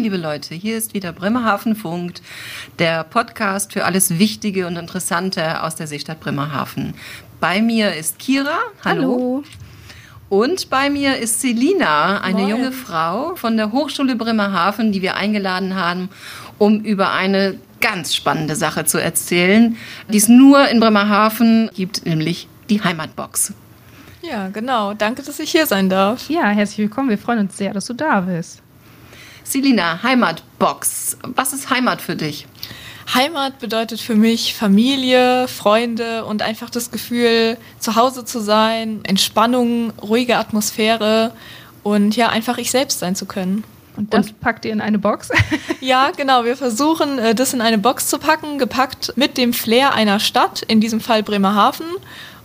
Liebe Leute, hier ist wieder Bremerhaven Funkt, der Podcast für alles Wichtige und Interessante aus der Seestadt Bremerhaven. Bei mir ist Kira. Hallo. Hallo. Und bei mir ist Selina, eine Moin. junge Frau von der Hochschule Bremerhaven, die wir eingeladen haben, um über eine ganz spannende Sache zu erzählen, die es nur in Bremerhaven gibt, nämlich die Heimatbox. Ja, genau. Danke, dass ich hier sein darf. Ja, herzlich willkommen. Wir freuen uns sehr, dass du da bist. Selina, Heimatbox. Was ist Heimat für dich? Heimat bedeutet für mich Familie, Freunde und einfach das Gefühl, zu Hause zu sein, Entspannung, ruhige Atmosphäre und ja, einfach ich selbst sein zu können. Und das und, packt ihr in eine Box? ja, genau. Wir versuchen, äh, das in eine Box zu packen, gepackt mit dem Flair einer Stadt, in diesem Fall Bremerhaven,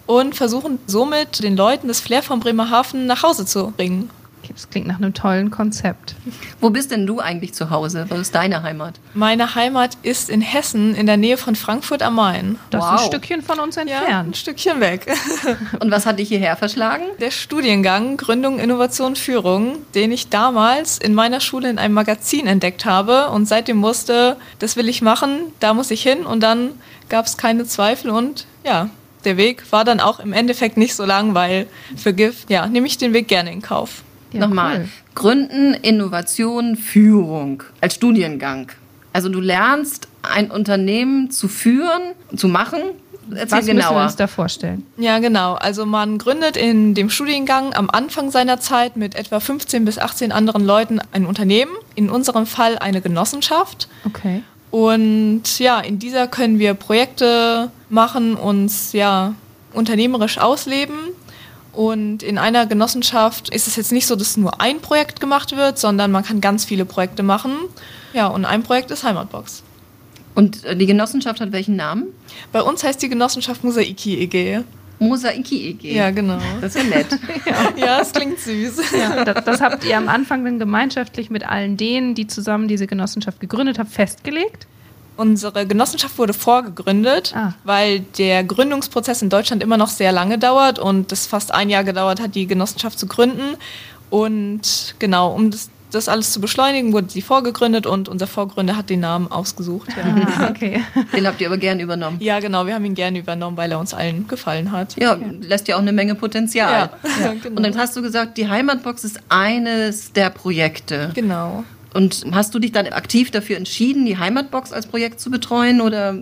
und versuchen somit den Leuten das Flair von Bremerhaven nach Hause zu bringen. Das klingt nach einem tollen Konzept. Wo bist denn du eigentlich zu Hause? Was ist deine Heimat? Meine Heimat ist in Hessen, in der Nähe von Frankfurt am Main. Das wow. ist ein Stückchen von uns entfernt. Ja, ein Stückchen weg. Und was hat dich hierher verschlagen? Der Studiengang Gründung, Innovation, Führung, den ich damals in meiner Schule in einem Magazin entdeckt habe und seitdem wusste, das will ich machen, da muss ich hin und dann gab es keine Zweifel und ja, der Weg war dann auch im Endeffekt nicht so lang, weil für GIF, ja, nehme ich den Weg gerne in Kauf. Ja, Nochmal. Cool. Gründen, Innovation, Führung als Studiengang. Also du lernst ein Unternehmen zu führen, zu machen. Erzähl Was genauer. müssen wir uns da vorstellen? Ja, genau. Also man gründet in dem Studiengang am Anfang seiner Zeit mit etwa 15 bis 18 anderen Leuten ein Unternehmen. In unserem Fall eine Genossenschaft. Okay. Und ja, in dieser können wir Projekte machen, uns ja unternehmerisch ausleben und in einer Genossenschaft ist es jetzt nicht so, dass nur ein Projekt gemacht wird, sondern man kann ganz viele Projekte machen. Ja, und ein Projekt ist Heimatbox. Und äh, die Genossenschaft hat welchen Namen? Bei uns heißt die Genossenschaft Mosaiki EG. Mosaiki EG. Ja, genau. Das ist ja nett. ja. ja, das klingt süß. Ja, das, das, habt ihr am Anfang dann gemeinschaftlich mit allen denen, die zusammen diese Genossenschaft gegründet haben, festgelegt? Unsere Genossenschaft wurde vorgegründet, ah. weil der Gründungsprozess in Deutschland immer noch sehr lange dauert und es fast ein Jahr gedauert hat, die Genossenschaft zu gründen. Und genau, um das, das alles zu beschleunigen, wurde sie vorgegründet und unser Vorgründer hat den Namen ausgesucht. Ja. Ah, okay. Den habt ihr aber gern übernommen. Ja, genau, wir haben ihn gerne übernommen, weil er uns allen gefallen hat. Ja, lässt ja auch eine Menge Potenzial. Ja. ja. Genau. Und dann hast du gesagt, die Heimatbox ist eines der Projekte. Genau. Und hast du dich dann aktiv dafür entschieden, die Heimatbox als Projekt zu betreuen oder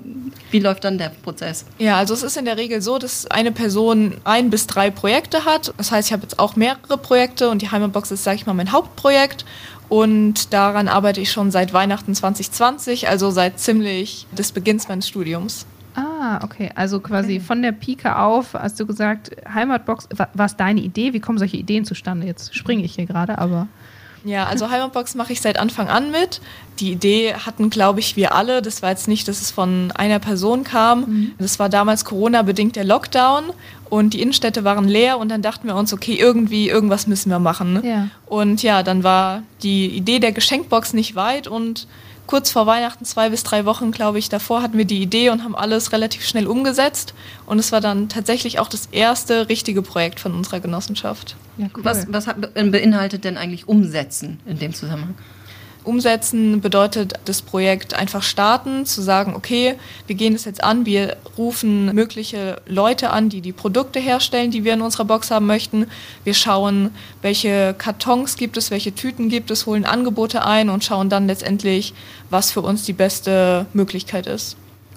wie läuft dann der Prozess? Ja, also es ist in der Regel so, dass eine Person ein bis drei Projekte hat. Das heißt, ich habe jetzt auch mehrere Projekte und die Heimatbox ist, sage ich mal, mein Hauptprojekt. Und daran arbeite ich schon seit Weihnachten 2020, also seit ziemlich des Beginns meines Studiums. Ah, okay. Also quasi okay. von der Pike auf hast du gesagt, Heimatbox, war es deine Idee? Wie kommen solche Ideen zustande? Jetzt springe ich hier gerade, aber. Ja, also Heimatbox mache ich seit Anfang an mit. Die Idee hatten, glaube ich, wir alle. Das war jetzt nicht, dass es von einer Person kam. Mhm. Das war damals Corona-bedingt der Lockdown und die Innenstädte waren leer und dann dachten wir uns, okay, irgendwie, irgendwas müssen wir machen. Ja. Und ja, dann war die Idee der Geschenkbox nicht weit und kurz vor Weihnachten, zwei bis drei Wochen, glaube ich, davor hatten wir die Idee und haben alles relativ schnell umgesetzt. Und es war dann tatsächlich auch das erste richtige Projekt von unserer Genossenschaft. Ja, cool. Was, was beinhaltet denn eigentlich Umsetzen in dem Zusammenhang? Umsetzen bedeutet das Projekt einfach starten, zu sagen, okay, wir gehen es jetzt an, wir rufen mögliche Leute an, die die Produkte herstellen, die wir in unserer Box haben möchten. Wir schauen, welche Kartons gibt es, welche Tüten gibt es, holen Angebote ein und schauen dann letztendlich, was für uns die beste Möglichkeit ist.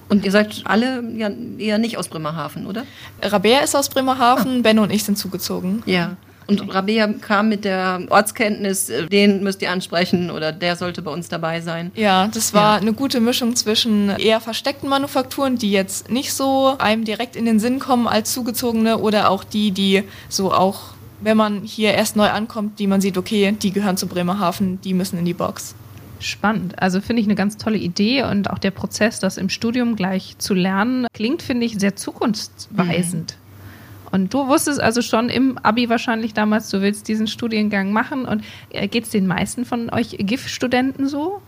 Und ihr seid alle ja eher nicht aus Bremerhaven, oder? Rabea ist aus Bremerhaven, ah. Benno und ich sind zugezogen. Ja. Und Rabea kam mit der Ortskenntnis, äh, den müsst ihr ansprechen oder der sollte bei uns dabei sein. Ja, das war ja. eine gute Mischung zwischen eher versteckten Manufakturen, die jetzt nicht so einem direkt in den Sinn kommen als zugezogene oder auch die, die so auch, wenn man hier erst neu ankommt, die man sieht, okay, die gehören zu Bremerhaven, die müssen in die Box. Spannend. Also finde ich eine ganz tolle Idee und auch der Prozess, das im Studium gleich zu lernen, klingt, finde ich, sehr zukunftsweisend. Mhm. Und du wusstest also schon im Abi wahrscheinlich damals, du willst diesen Studiengang machen. Und äh, geht es den meisten von euch GIF-Studenten so?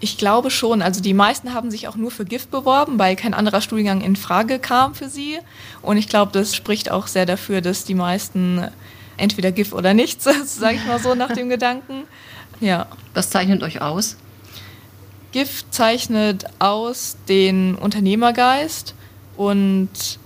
Ich glaube schon. Also die meisten haben sich auch nur für GIF beworben, weil kein anderer Studiengang in Frage kam für sie. Und ich glaube, das spricht auch sehr dafür, dass die meisten entweder GIF oder nichts, sage ich mal so nach dem Gedanken. Ja. Was zeichnet euch aus? GIF zeichnet aus den Unternehmergeist und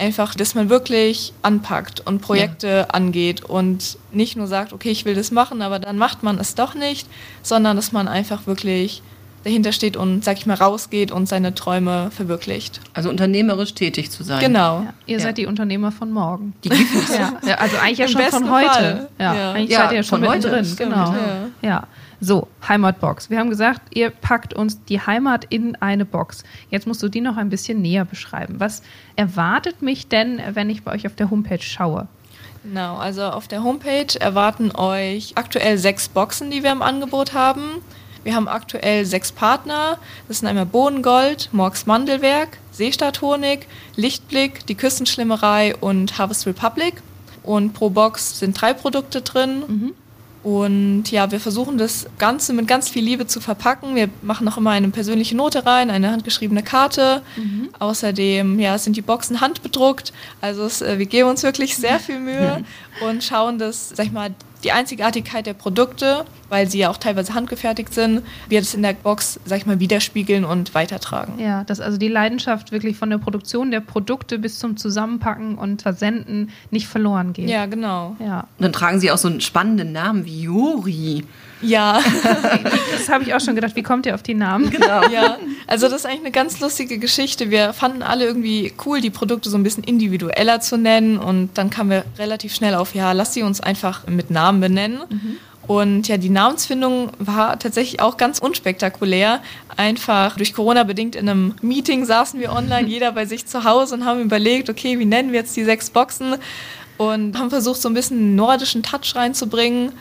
einfach, dass man wirklich anpackt und Projekte ja. angeht und nicht nur sagt, okay, ich will das machen, aber dann macht man es doch nicht, sondern dass man einfach wirklich dahinter steht und, sag ich mal, rausgeht und seine Träume verwirklicht. Also unternehmerisch tätig zu sein. Genau. Ja, ihr ja. seid die Unternehmer von morgen. Die gibt es. ja. also eigentlich ja schon von heute. Fall. Ja. Eigentlich seid ihr ja schon heute drin. Genau. Ja. So, Heimatbox. Wir haben gesagt, ihr packt uns die Heimat in eine Box. Jetzt musst du die noch ein bisschen näher beschreiben. Was erwartet mich denn, wenn ich bei euch auf der Homepage schaue? Genau, also auf der Homepage erwarten euch aktuell sechs Boxen, die wir im Angebot haben. Wir haben aktuell sechs Partner. Das sind einmal Bohnengold, Morgs Mandelwerk, Seestadt Honig, Lichtblick, die Küstenschlimmerei und Harvest Republic. Und pro Box sind drei Produkte drin. Mhm. Und ja, wir versuchen das Ganze mit ganz viel Liebe zu verpacken. Wir machen auch immer eine persönliche Note rein, eine handgeschriebene Karte. Mhm. Außerdem ja, sind die Boxen handbedruckt. Also es, äh, wir geben uns wirklich sehr viel Mühe und schauen, dass, sag ich mal, die Einzigartigkeit der Produkte, weil sie ja auch teilweise handgefertigt sind, wir das in der Box, sag ich mal, widerspiegeln und weitertragen. Ja, dass also die Leidenschaft wirklich von der Produktion der Produkte bis zum Zusammenpacken und Versenden nicht verloren geht. Ja, genau. Ja. Und dann tragen sie auch so einen spannenden Namen wie Juri. Ja. das habe ich auch schon gedacht. Wie kommt ihr auf die Namen? Genau. Ja. Also das ist eigentlich eine ganz lustige Geschichte. Wir fanden alle irgendwie cool, die Produkte so ein bisschen individueller zu nennen. Und dann kamen wir relativ schnell auf, ja, lass sie uns einfach mit Namen benennen. Mhm. Und ja, die Namensfindung war tatsächlich auch ganz unspektakulär. Einfach durch Corona bedingt in einem Meeting saßen wir online, jeder bei sich zu Hause und haben überlegt, okay, wie nennen wir jetzt die sechs Boxen? Und haben versucht, so ein bisschen einen nordischen Touch reinzubringen.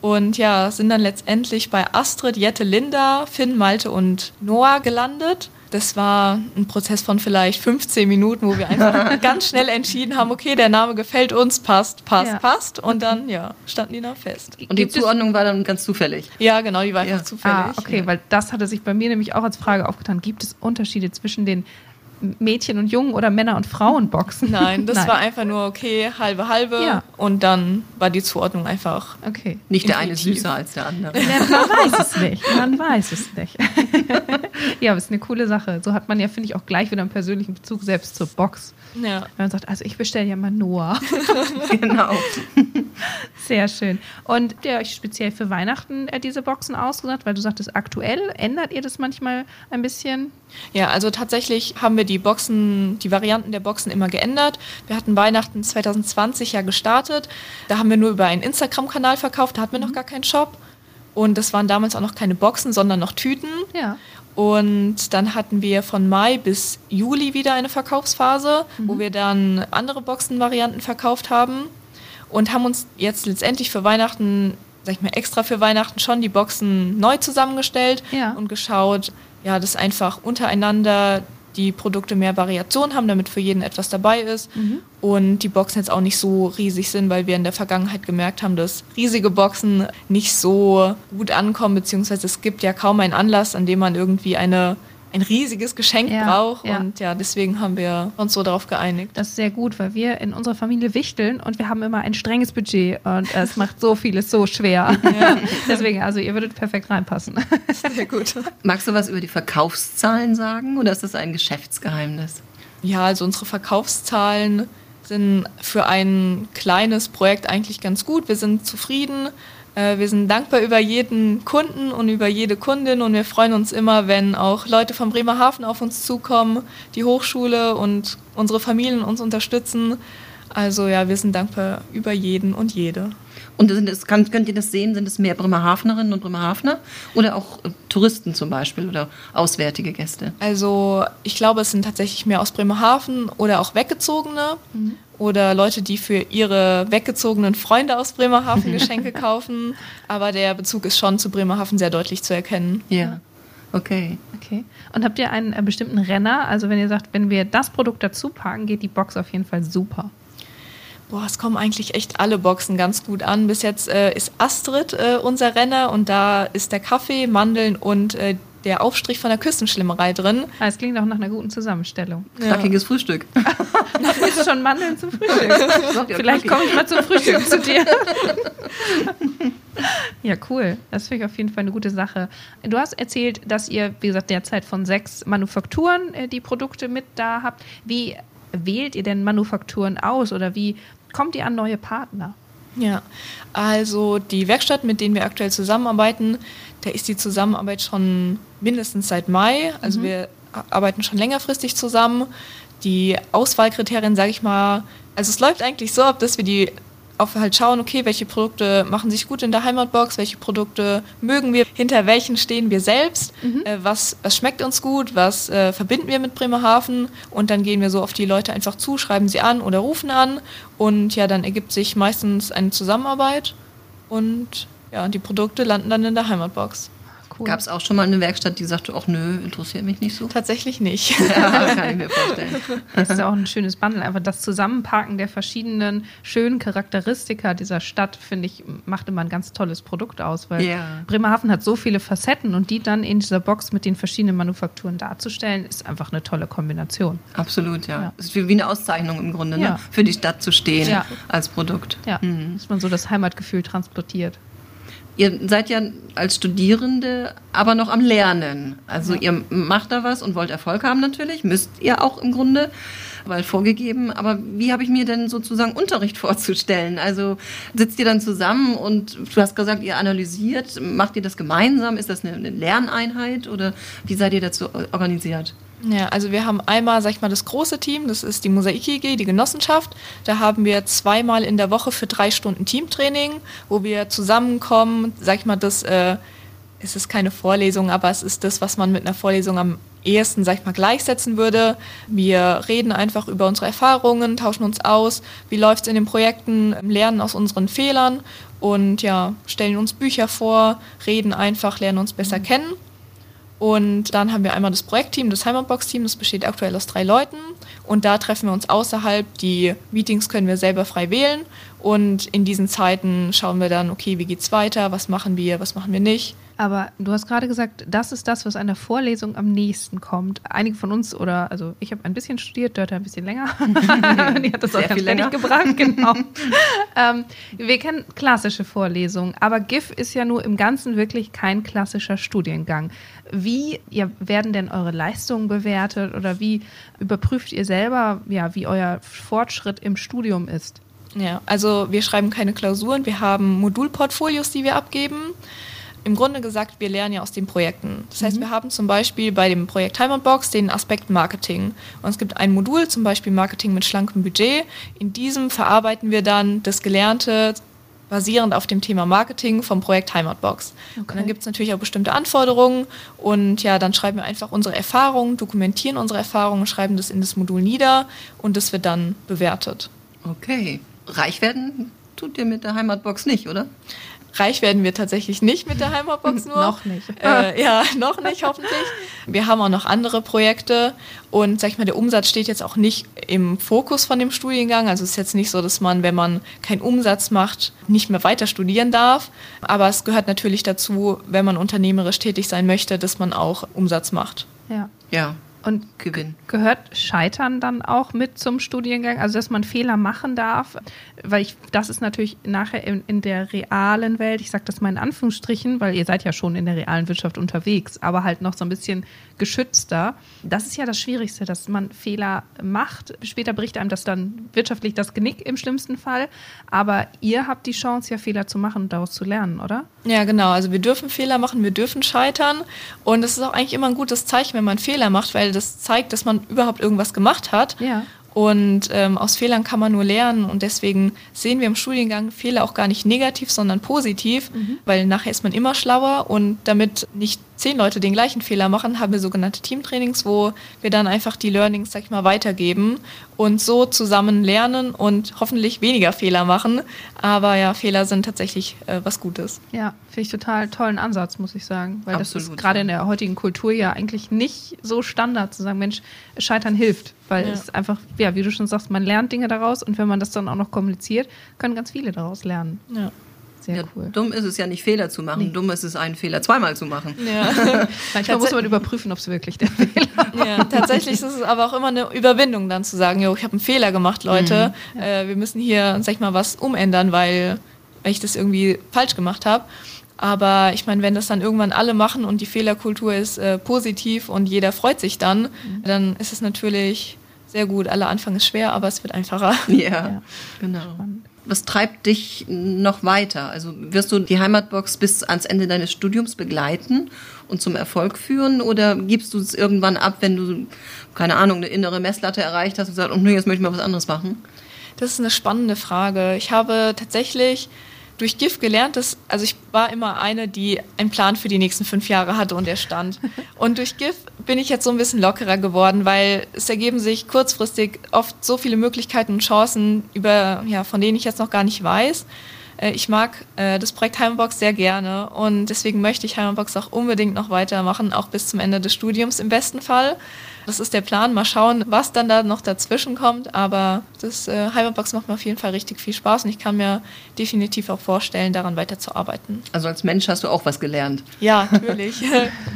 Und ja, sind dann letztendlich bei Astrid, Jette, Linda, Finn, Malte und Noah gelandet. Das war ein Prozess von vielleicht 15 Minuten, wo wir einfach ganz schnell entschieden haben, okay, der Name gefällt uns, passt, passt, ja. passt. Und dann, ja, standen die noch fest. Und die Zuordnung war dann ganz zufällig? Ja, genau, die war ja. einfach zufällig. Ah, okay, weil das hatte sich bei mir nämlich auch als Frage aufgetan. Gibt es Unterschiede zwischen den Mädchen und Jungen oder Männer und Frauen boxen? Nein, das Nein. war einfach nur okay, halbe halbe ja. und dann war die Zuordnung einfach. Okay. Nicht der eine süßer als der andere. Ja, man weiß es nicht. Man weiß es nicht. ja, aber es ist eine coole Sache. So hat man ja, finde ich, auch gleich wieder einen persönlichen Bezug selbst zur Box. Ja. Wenn man sagt, also ich bestelle ja mal Noah. genau. Sehr schön. Und habt ihr euch speziell für Weihnachten äh, diese Boxen ausgesucht? Weil du sagtest, aktuell ändert ihr das manchmal ein bisschen? Ja, also tatsächlich haben wir die Boxen, die Varianten der Boxen immer geändert. Wir hatten Weihnachten 2020 ja gestartet. Da haben wir nur über einen Instagram-Kanal verkauft, da hatten wir noch mhm. gar keinen Shop. Und das waren damals auch noch keine Boxen, sondern noch Tüten. Ja. Und dann hatten wir von Mai bis Juli wieder eine Verkaufsphase, mhm. wo wir dann andere Boxenvarianten verkauft haben und haben uns jetzt letztendlich für Weihnachten, sag ich mal, extra für Weihnachten schon die Boxen neu zusammengestellt ja. und geschaut, ja, dass einfach untereinander die Produkte mehr Variation haben, damit für jeden etwas dabei ist. Mhm. Und die Boxen jetzt auch nicht so riesig sind, weil wir in der Vergangenheit gemerkt haben, dass riesige Boxen nicht so gut ankommen, beziehungsweise es gibt ja kaum einen Anlass, an dem man irgendwie eine ein riesiges Geschenk ja, braucht. Ja. Und ja, deswegen haben wir uns so darauf geeinigt. Das ist sehr gut, weil wir in unserer Familie wichteln und wir haben immer ein strenges Budget und es macht so vieles so schwer. Ja. deswegen, also ihr würdet perfekt reinpassen. Sehr gut. Magst du was über die Verkaufszahlen sagen oder ist das ein Geschäftsgeheimnis? Ja, also unsere Verkaufszahlen sind für ein kleines Projekt eigentlich ganz gut. Wir sind zufrieden. Äh, wir sind dankbar über jeden Kunden und über jede Kundin und wir freuen uns immer, wenn auch Leute von Bremerhaven auf uns zukommen, die Hochschule und unsere Familien uns unterstützen. Also ja, wir sind dankbar über jeden und jede. Und das, könnt ihr das sehen? Sind es mehr Bremerhavenerinnen und Bremerhavener oder auch äh, Touristen zum Beispiel oder auswärtige Gäste? Also ich glaube, es sind tatsächlich mehr aus Bremerhaven oder auch Weggezogene. Mhm oder Leute, die für ihre weggezogenen Freunde aus Bremerhaven Geschenke kaufen. Aber der Bezug ist schon zu Bremerhaven sehr deutlich zu erkennen. Ja. Okay. Okay. Und habt ihr einen äh, bestimmten Renner? Also wenn ihr sagt, wenn wir das Produkt dazu packen, geht die Box auf jeden Fall super. Boah, es kommen eigentlich echt alle Boxen ganz gut an. Bis jetzt äh, ist Astrid äh, unser Renner und da ist der Kaffee, Mandeln und äh, der Aufstrich von der Küstenschlimmerei drin. Ah, es klingt auch nach einer guten Zusammenstellung. Knackiges ja. Frühstück. Du isst schon Mandeln zum Frühstück. Vielleicht komme ich mal zum Frühstück zu dir. Ja, cool. Das finde ich auf jeden Fall eine gute Sache. Du hast erzählt, dass ihr, wie gesagt, derzeit von sechs Manufakturen äh, die Produkte mit da habt. Wie wählt ihr denn Manufakturen aus oder wie kommt ihr an neue Partner? Ja, also die Werkstatt, mit denen wir aktuell zusammenarbeiten, da ist die Zusammenarbeit schon mindestens seit Mai. Also mhm. wir arbeiten schon längerfristig zusammen. Die Auswahlkriterien, sage ich mal, also es läuft eigentlich so ab, dass wir die auf halt schauen, okay, welche Produkte machen sich gut in der Heimatbox, welche Produkte mögen wir, hinter welchen stehen wir selbst, mhm. äh, was, was schmeckt uns gut, was äh, verbinden wir mit Bremerhaven und dann gehen wir so auf die Leute einfach zu, schreiben sie an oder rufen an und ja, dann ergibt sich meistens eine Zusammenarbeit und ja, die Produkte landen dann in der Heimatbox cool. Gab es auch schon mal eine Werkstatt, die sagte, ach nö, interessiert mich nicht so? Tatsächlich nicht. Ja, kann ich mir vorstellen. Das ist ja auch ein schönes Bundle. Einfach das Zusammenpacken der verschiedenen schönen Charakteristika dieser Stadt, finde ich, macht immer ein ganz tolles Produkt aus, weil ja. Bremerhaven hat so viele Facetten und die dann in dieser Box mit den verschiedenen Manufakturen darzustellen, ist einfach eine tolle Kombination. Absolut, ja. ja. Es ist wie eine Auszeichnung im Grunde, ne? für die Stadt zu stehen als Produkt. Ja, mhm. dass man so das Heimatgefühl transportiert. Ihr seid ja als Studierende aber noch am Lernen. Also ja. ihr macht da was und wollt Erfolg haben natürlich, müsst ihr auch im Grunde, weil vorgegeben. Aber wie habe ich mir denn sozusagen Unterricht vorzustellen? Also sitzt ihr dann zusammen und du hast gesagt, ihr analysiert, macht ihr das gemeinsam? Ist das eine Lerneinheit oder wie seid ihr dazu organisiert? Ja, also wir haben einmal, sag ich mal, das große Team, das ist die Mosaik IG, die Genossenschaft. Da haben wir zweimal in der Woche für drei Stunden Teamtraining, wo wir zusammenkommen, sag ich mal, das äh, es ist keine Vorlesung, aber es ist das, was man mit einer Vorlesung am ehesten, sag ich mal, gleichsetzen würde. Wir reden einfach über unsere Erfahrungen, tauschen uns aus, wie läuft es in den Projekten, lernen aus unseren Fehlern und ja, stellen uns Bücher vor, reden einfach, lernen uns besser mhm. kennen. Und dann haben wir einmal das Projektteam, das Heimatbox-Team, das besteht aktuell aus drei Leuten. Und da treffen wir uns außerhalb. Die Meetings können wir selber frei wählen. Und in diesen Zeiten schauen wir dann, okay, wie geht's weiter, was machen wir, was machen wir nicht. Aber du hast gerade gesagt, das ist das, was einer Vorlesung am nächsten kommt. Einige von uns, oder also ich habe ein bisschen studiert, Dörte ein bisschen länger. Die hat das Sehr auch ganz fertig gebracht, genau. ähm, wir kennen klassische Vorlesungen, aber GIF ist ja nur im Ganzen wirklich kein klassischer Studiengang. Wie ja, werden denn eure Leistungen bewertet oder wie überprüft ihr selber, ja, wie euer Fortschritt im Studium ist? Ja, also wir schreiben keine Klausuren, wir haben Modulportfolios, die wir abgeben im Grunde gesagt, wir lernen ja aus den Projekten. Das heißt, mhm. wir haben zum Beispiel bei dem Projekt Heimatbox den Aspekt Marketing. Und es gibt ein Modul, zum Beispiel Marketing mit schlankem Budget. In diesem verarbeiten wir dann das Gelernte basierend auf dem Thema Marketing vom Projekt Heimatbox. Okay. Und dann gibt es natürlich auch bestimmte Anforderungen und ja, dann schreiben wir einfach unsere Erfahrungen, dokumentieren unsere Erfahrungen, schreiben das in das Modul nieder und das wird dann bewertet. Okay. Reich werden tut ihr mit der Heimatbox nicht, oder? Reich werden wir tatsächlich nicht mit der Heimatbox nur. noch nicht. Äh, ja, noch nicht, hoffentlich. Wir haben auch noch andere Projekte und sag ich mal, der Umsatz steht jetzt auch nicht im Fokus von dem Studiengang. Also es ist jetzt nicht so, dass man, wenn man keinen Umsatz macht, nicht mehr weiter studieren darf. Aber es gehört natürlich dazu, wenn man unternehmerisch tätig sein möchte, dass man auch Umsatz macht. Ja. Ja, und Gewinn. Gehört Scheitern dann auch mit zum Studiengang? Also, dass man Fehler machen darf? Weil ich, das ist natürlich nachher in, in der realen Welt, ich sage das mal in Anführungsstrichen, weil ihr seid ja schon in der realen Wirtschaft unterwegs, aber halt noch so ein bisschen geschützter. Das ist ja das Schwierigste, dass man Fehler macht. Später bricht einem das dann wirtschaftlich das Genick im schlimmsten Fall. Aber ihr habt die Chance, ja Fehler zu machen und daraus zu lernen, oder? Ja, genau. Also wir dürfen Fehler machen, wir dürfen scheitern. Und es ist auch eigentlich immer ein gutes Zeichen, wenn man Fehler macht, weil das zeigt, dass man überhaupt irgendwas gemacht hat. Ja. Und ähm, aus Fehlern kann man nur lernen. Und deswegen sehen wir im Studiengang Fehler auch gar nicht negativ, sondern positiv, mhm. weil nachher ist man immer schlauer. Und damit nicht zehn Leute den gleichen Fehler machen, haben wir sogenannte Teamtrainings, wo wir dann einfach die Learnings, sag ich mal, weitergeben und so zusammen lernen und hoffentlich weniger Fehler machen. Aber ja, Fehler sind tatsächlich äh, was Gutes. Ja, finde ich total tollen Ansatz, muss ich sagen. Weil Absolut, das ist gerade in der heutigen Kultur ja eigentlich nicht so Standard zu sagen, Mensch, Scheitern hilft. Weil ja. es einfach, ja, wie du schon sagst, man lernt Dinge daraus und wenn man das dann auch noch kommuniziert, können ganz viele daraus lernen. Ja. Sehr ja, cool. Dumm ist es ja nicht, Fehler zu machen. Nee. Dumm ist es, einen Fehler zweimal zu machen. Ja. Manchmal muss man überprüfen, ob es wirklich der Fehler war. Ja, tatsächlich ist es aber auch immer eine Überwindung, dann zu sagen, jo, ich habe einen Fehler gemacht, Leute. Mhm. Äh, wir müssen hier, sag ich mal, was umändern, weil ich das irgendwie falsch gemacht habe. Aber ich meine, wenn das dann irgendwann alle machen und die Fehlerkultur ist äh, positiv und jeder freut sich dann, mhm. dann ist es natürlich sehr gut. Aller Anfang ist schwer, aber es wird einfacher. Ja, ja. genau. Spannend. Was treibt dich noch weiter? Also wirst du die Heimatbox bis ans Ende deines Studiums begleiten und zum Erfolg führen oder gibst du es irgendwann ab, wenn du, keine Ahnung, eine innere Messlatte erreicht hast und sagst, oh, nee, jetzt möchte ich mal was anderes machen? Das ist eine spannende Frage. Ich habe tatsächlich durch GIF gelernt, dass, also ich war immer eine, die einen Plan für die nächsten fünf Jahre hatte und er stand. Und durch GIF bin ich jetzt so ein bisschen lockerer geworden, weil es ergeben sich kurzfristig oft so viele Möglichkeiten und Chancen, über, ja, von denen ich jetzt noch gar nicht weiß. Äh, ich mag äh, das Projekt Heimbox sehr gerne und deswegen möchte ich Heimbox auch unbedingt noch weitermachen, auch bis zum Ende des Studiums im besten Fall. Das ist der Plan. Mal schauen, was dann da noch dazwischen kommt. Aber das äh, Heimatbox macht mir auf jeden Fall richtig viel Spaß und ich kann mir definitiv auch vorstellen, daran weiterzuarbeiten. Also als Mensch hast du auch was gelernt. Ja, natürlich.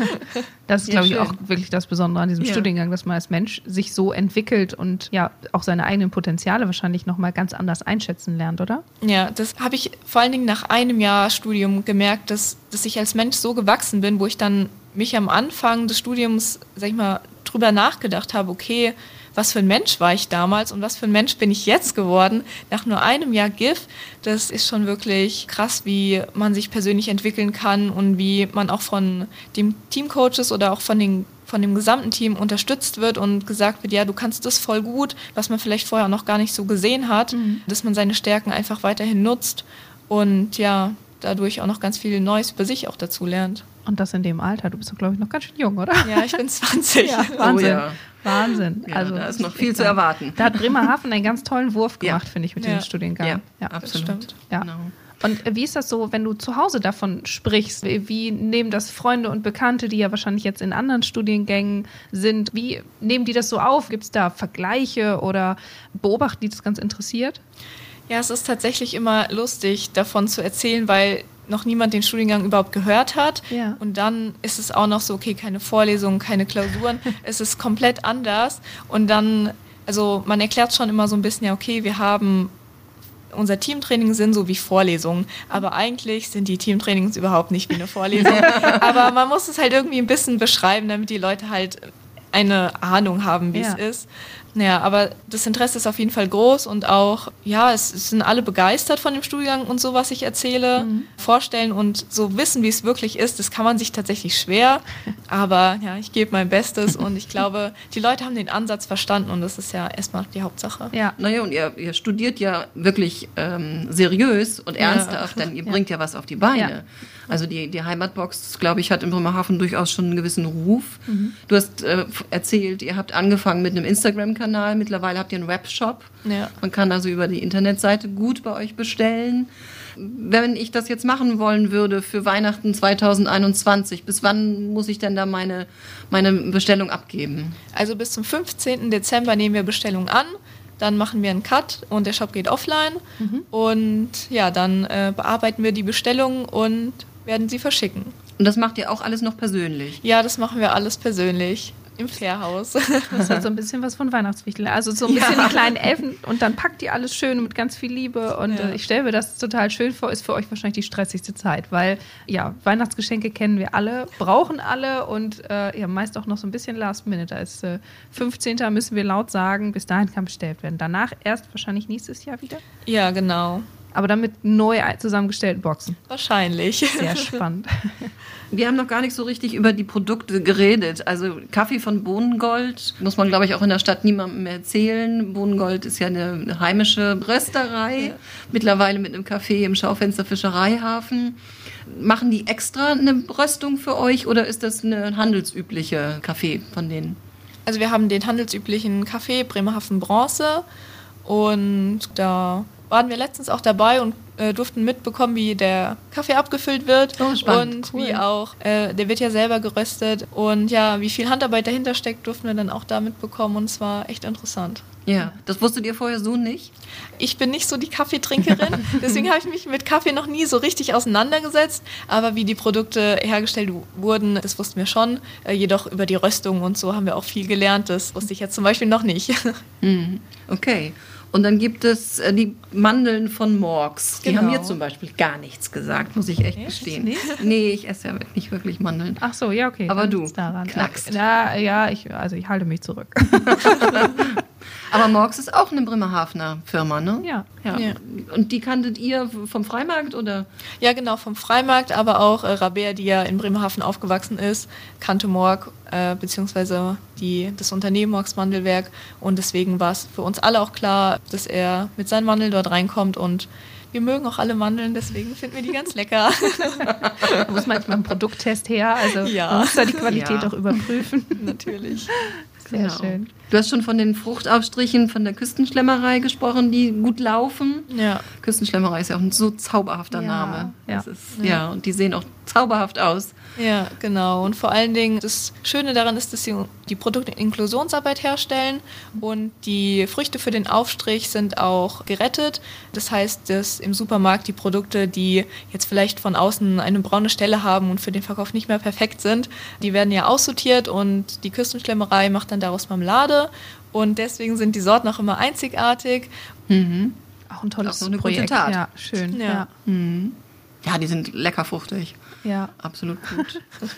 das ist, glaube ich, auch wirklich das Besondere an diesem ja. Studiengang, dass man als Mensch sich so entwickelt und ja auch seine eigenen Potenziale wahrscheinlich nochmal ganz anders einschätzen lernt, oder? Ja, das habe ich vor allen Dingen nach einem Jahr Studium gemerkt, dass, dass ich als Mensch so gewachsen bin, wo ich dann mich am Anfang des Studiums, sag ich mal, drüber nachgedacht habe, okay, was für ein Mensch war ich damals und was für ein Mensch bin ich jetzt geworden, nach nur einem Jahr GIF, das ist schon wirklich krass, wie man sich persönlich entwickeln kann und wie man auch von dem Teamcoaches oder auch von den von dem gesamten Team unterstützt wird und gesagt wird, ja, du kannst das voll gut, was man vielleicht vorher noch gar nicht so gesehen hat, mhm. dass man seine Stärken einfach weiterhin nutzt und ja, dadurch auch noch ganz viel Neues über sich auch dazu lernt. Und das in dem Alter. Du bist doch, glaube ich, noch ganz schön jung, oder? Ja, ich bin 20. ja, Wahnsinn. Oh, ja. Wahnsinn. Ja, also, da ist noch viel zu erwarten. Da hat Bremerhaven einen ganz tollen Wurf gemacht, ja. finde ich, mit ja. diesem Studiengang. Ja, ja absolut. Ja. Genau. Und wie ist das so, wenn du zu Hause davon sprichst? Wie nehmen das Freunde und Bekannte, die ja wahrscheinlich jetzt in anderen Studiengängen sind, wie nehmen die das so auf? Gibt es da Vergleiche oder beobachten die das ganz interessiert? Ja, es ist tatsächlich immer lustig, davon zu erzählen, weil noch niemand den Studiengang überhaupt gehört hat. Ja. Und dann ist es auch noch so, okay, keine Vorlesungen, keine Klausuren. es ist komplett anders. Und dann, also man erklärt schon immer so ein bisschen, ja, okay, wir haben unser Teamtraining sind so wie Vorlesungen, aber eigentlich sind die Teamtrainings überhaupt nicht wie eine Vorlesung. aber man muss es halt irgendwie ein bisschen beschreiben, damit die Leute halt eine Ahnung haben, wie ja. es ist. Ja, aber das Interesse ist auf jeden Fall groß und auch, ja, es, es sind alle begeistert von dem Studiengang und so, was ich erzähle, mhm. vorstellen und so wissen, wie es wirklich ist, das kann man sich tatsächlich schwer. Aber ja, ich gebe mein Bestes und ich glaube, die Leute haben den Ansatz verstanden und das ist ja erstmal die Hauptsache. Ja, naja, und ihr, ihr studiert ja wirklich ähm, seriös und ernsthaft, ja. denn ihr bringt ja. ja was auf die Beine. Ja. Also die, die Heimatbox, glaube ich, hat in Bremerhaven durchaus schon einen gewissen Ruf. Mhm. Du hast äh, erzählt, ihr habt angefangen mit einem Instagram-Kanal, mittlerweile habt ihr einen Webshop. Ja. Man kann also über die Internetseite gut bei euch bestellen. Wenn ich das jetzt machen wollen würde für Weihnachten 2021, bis wann muss ich denn da meine, meine Bestellung abgeben? Also bis zum 15. Dezember nehmen wir Bestellungen an dann machen wir einen Cut und der Shop geht offline. Mhm. Und ja, dann äh, bearbeiten wir die Bestellungen und werden sie verschicken. Und das macht ihr auch alles noch persönlich? Ja, das machen wir alles persönlich. Im Fairhaus. Das hat so ein bisschen was von Weihnachtswichtel. Also so ein bisschen ja. die kleinen Elfen und dann packt ihr alles schön mit ganz viel Liebe. Und ja. äh, ich stelle mir das total schön vor, ist für euch wahrscheinlich die stressigste Zeit, weil ja, Weihnachtsgeschenke kennen wir alle, brauchen alle und äh, ja, meist auch noch so ein bisschen Last Minute. Da ist äh, 15. müssen wir laut sagen, bis dahin kann bestellt werden. Danach erst wahrscheinlich nächstes Jahr wieder. Ja, genau aber dann mit neu zusammengestellten Boxen. Wahrscheinlich. Sehr spannend. Wir haben noch gar nicht so richtig über die Produkte geredet. Also Kaffee von Bohnengold muss man, glaube ich, auch in der Stadt niemandem mehr erzählen. Bohnengold ist ja eine heimische Rösterei, ja. mittlerweile mit einem Café im Schaufenster Fischereihafen. Machen die extra eine Röstung für euch oder ist das eine handelsübliche Kaffee von denen? Also wir haben den handelsüblichen Kaffee Bremerhaven Bronze und da waren wir letztens auch dabei und äh, durften mitbekommen, wie der Kaffee abgefüllt wird oh, spannend. und cool. wie auch, äh, der wird ja selber geröstet und ja, wie viel Handarbeit dahinter steckt, durften wir dann auch da mitbekommen und es war echt interessant. Ja, das wusstet ihr vorher so nicht? Ich bin nicht so die Kaffeetrinkerin, deswegen habe ich mich mit Kaffee noch nie so richtig auseinandergesetzt. Aber wie die Produkte hergestellt wurden, das wussten wir schon. Äh, jedoch über die Röstung und so haben wir auch viel gelernt. Das wusste ich jetzt zum Beispiel noch nicht. Mhm. Okay. Und dann gibt es äh, die Mandeln von Morgs. Die genau. haben mir zum Beispiel gar nichts gesagt, muss ich echt nee, gestehen. Nee, ich esse ja nicht wirklich Mandeln. Ach so, ja, okay. Aber du daran. knackst. Ja, ja, ich, also ich halte mich zurück. Aber Morgs ist auch eine Bremerhavener Firma, ne? Ja. ja. ja. Und die kanntet ihr vom Freimarkt oder? Ja, genau, vom Freimarkt, aber auch äh, Rabea, die ja in Bremerhaven aufgewachsen ist, kannte Morg, äh, beziehungsweise die, das Unternehmen Morgs Mandelwerk. Und deswegen war es für uns alle auch klar, dass er mit seinen Mandeln dort reinkommt und wir mögen auch alle Mandeln, deswegen finden wir die ganz lecker. da muss manchmal ein Produkttest her, also ja. man muss da die Qualität ja. auch überprüfen. Natürlich. Sehr genau. schön. Du hast schon von den Fruchtaufstrichen von der Küstenschlemmerei gesprochen, die gut laufen. Ja. Küstenschlemmerei ist ja auch ein so zauberhafter ja. Name. Ja. Ist, ja. ja, und die sehen auch zauberhaft aus. Ja, genau. Und vor allen Dingen, das Schöne daran ist, dass sie die Produktinklusionsarbeit herstellen und die Früchte für den Aufstrich sind auch gerettet. Das heißt, dass im Supermarkt die Produkte, die jetzt vielleicht von außen eine braune Stelle haben und für den Verkauf nicht mehr perfekt sind, die werden ja aussortiert und die Küstenschlemmerei macht dann daraus Marmelade und deswegen sind die Sorten auch immer einzigartig. Mhm. Auch ein tolles auch eine Projekt. Gute Tat. Ja, schön. Ja. Ja. Mhm. ja, die sind lecker fruchtig. Ja. Absolut gut.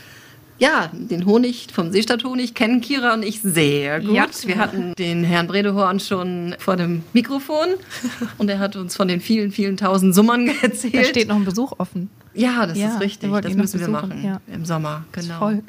Ja, den Honig vom Seestadthonig kennen Kira und ich sehr gut. Ja. Wir hatten den Herrn Bredehorn schon vor dem Mikrofon und er hat uns von den vielen, vielen tausend Summern erzählt. Da steht noch ein Besuch offen. Ja, das ja, ist richtig. Das müssen wir machen ja. im Sommer. Genau. Das Volk.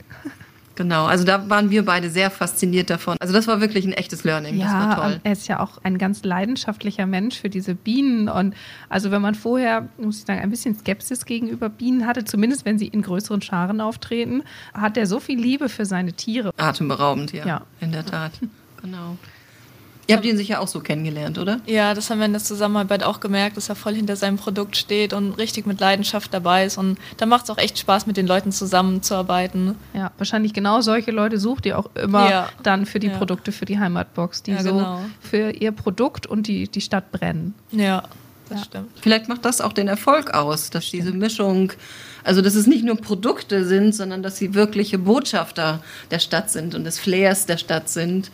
Genau, also da waren wir beide sehr fasziniert davon. Also das war wirklich ein echtes Learning. Ja, er ist ja auch ein ganz leidenschaftlicher Mensch für diese Bienen. Und also wenn man vorher, muss ich sagen, ein bisschen Skepsis gegenüber Bienen hatte, zumindest wenn sie in größeren Scharen auftreten, hat er so viel Liebe für seine Tiere. Atemberaubend, ja. ja. In der Tat. Genau. Ihr habt ihn sicher auch so kennengelernt, oder? Ja, das haben wir in der Zusammenarbeit auch gemerkt, dass er voll hinter seinem Produkt steht und richtig mit Leidenschaft dabei ist. Und da macht es auch echt Spaß, mit den Leuten zusammenzuarbeiten. Ja, wahrscheinlich genau solche Leute sucht ihr auch immer ja. dann für die ja. Produkte für die Heimatbox, die ja, so genau. für ihr Produkt und die, die Stadt brennen. Ja, das stimmt. Vielleicht macht das auch den Erfolg aus, dass diese Mischung also, dass es nicht nur Produkte sind, sondern dass sie wirkliche Botschafter der Stadt sind und des Flairs der Stadt sind,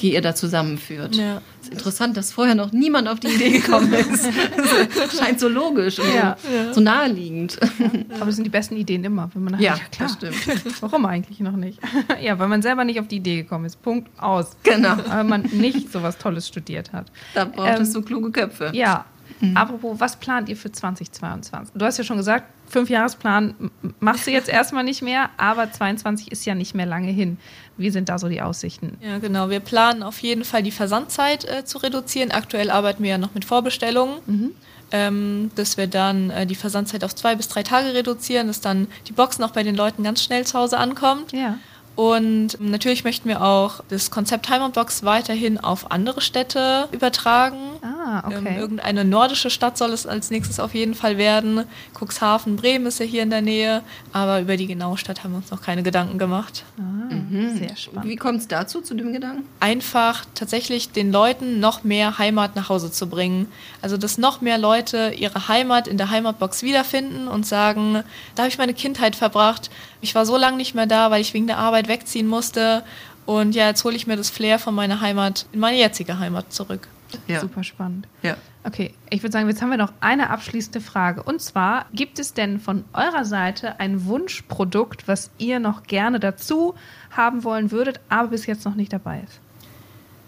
die ihr da zusammenführt. Ja. Es ist interessant, dass vorher noch niemand auf die Idee gekommen ist. das scheint so logisch und ja. so, so, naheliegend. Ja. Aber es sind die besten Ideen immer, wenn man ja, ja klar. das stimmt. Warum eigentlich noch nicht? ja, weil man selber nicht auf die Idee gekommen ist. Punkt aus. Genau. Weil man nicht so was Tolles studiert hat. Da braucht ähm, es so kluge Köpfe. Ja. Mhm. Apropos, was plant ihr für 2022? Du hast ja schon gesagt, Fünfjahresplan machst du jetzt erstmal nicht mehr, aber 22 ist ja nicht mehr lange hin. Wie sind da so die Aussichten? Ja, genau. Wir planen auf jeden Fall die Versandzeit äh, zu reduzieren. Aktuell arbeiten wir ja noch mit Vorbestellungen. Mhm. Ähm, dass wir dann äh, die Versandzeit auf zwei bis drei Tage reduzieren, dass dann die Box noch bei den Leuten ganz schnell zu Hause ankommt. Ja. Und natürlich möchten wir auch das Konzept Heimatbox weiterhin auf andere Städte übertragen. Ah, okay. Ähm, irgendeine nordische Stadt soll es als nächstes auf jeden Fall werden. Cuxhaven, Bremen ist ja hier in der Nähe, aber über die genaue Stadt haben wir uns noch keine Gedanken gemacht. Ah, mhm. Sehr spannend. Wie kommt es dazu, zu dem Gedanken? Einfach tatsächlich den Leuten noch mehr Heimat nach Hause zu bringen. Also, dass noch mehr Leute ihre Heimat in der Heimatbox wiederfinden und sagen, da habe ich meine Kindheit verbracht. Ich war so lange nicht mehr da, weil ich wegen der Arbeit wegziehen musste. Und ja, jetzt hole ich mir das Flair von meiner Heimat in meine jetzige Heimat zurück. Ja. Super spannend. Ja. Okay, ich würde sagen, jetzt haben wir noch eine abschließende Frage. Und zwar, gibt es denn von eurer Seite ein Wunschprodukt, was ihr noch gerne dazu haben wollen würdet, aber bis jetzt noch nicht dabei ist?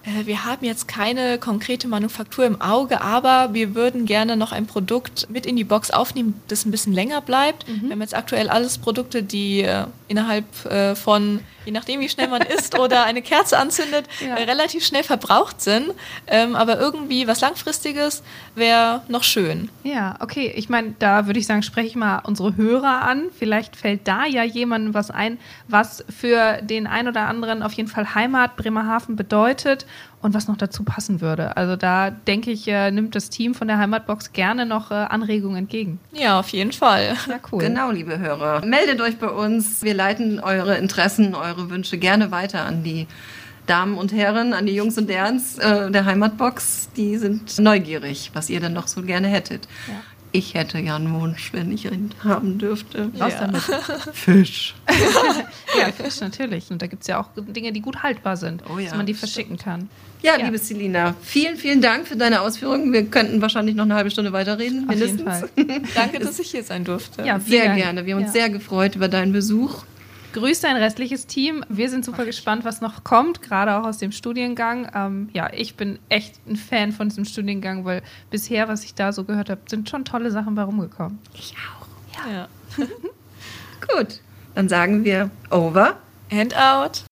Äh, wir haben jetzt keine konkrete Manufaktur im Auge, aber wir würden gerne noch ein Produkt mit in die Box aufnehmen, das ein bisschen länger bleibt. Mhm. Wir haben jetzt aktuell alles Produkte, die äh, innerhalb äh, von je nachdem, wie schnell man isst oder eine Kerze anzündet, ja. relativ schnell verbraucht sind. Ähm, aber irgendwie was Langfristiges wäre noch schön. Ja, okay. Ich meine, da würde ich sagen, spreche ich mal unsere Hörer an. Vielleicht fällt da ja jemandem was ein, was für den einen oder anderen auf jeden Fall Heimat Bremerhaven bedeutet. Und was noch dazu passen würde. Also da denke ich, äh, nimmt das Team von der Heimatbox gerne noch äh, Anregungen entgegen. Ja, auf jeden Fall. Ja, cool. Genau, liebe Hörer. Meldet euch bei uns. Wir leiten eure Interessen, eure Wünsche gerne weiter an die Damen und Herren, an die Jungs und Derns äh, der Heimatbox. Die sind neugierig, was ihr denn noch so gerne hättet. Ja. Ich hätte ja einen Wunsch, wenn ich ihn haben dürfte. Was ja. damit? Fisch. ja, Fisch natürlich. Und da gibt es ja auch Dinge, die gut haltbar sind, oh ja, dass man die verschicken kann. Ja, ja, liebe Selina, vielen, vielen Dank für deine Ausführungen. Wir könnten wahrscheinlich noch eine halbe Stunde weiterreden, mindestens. Auf jeden Fall. Danke, dass ich hier sein durfte. Ja, sehr gerne. Wir haben uns sehr gefreut über deinen Besuch. Grüß dein restliches Team. Wir sind super gespannt, was noch kommt, gerade auch aus dem Studiengang. Ähm, ja, ich bin echt ein Fan von diesem Studiengang, weil bisher, was ich da so gehört habe, sind schon tolle Sachen bei rumgekommen. Ich auch. Ja. ja. Gut, dann sagen wir over and out.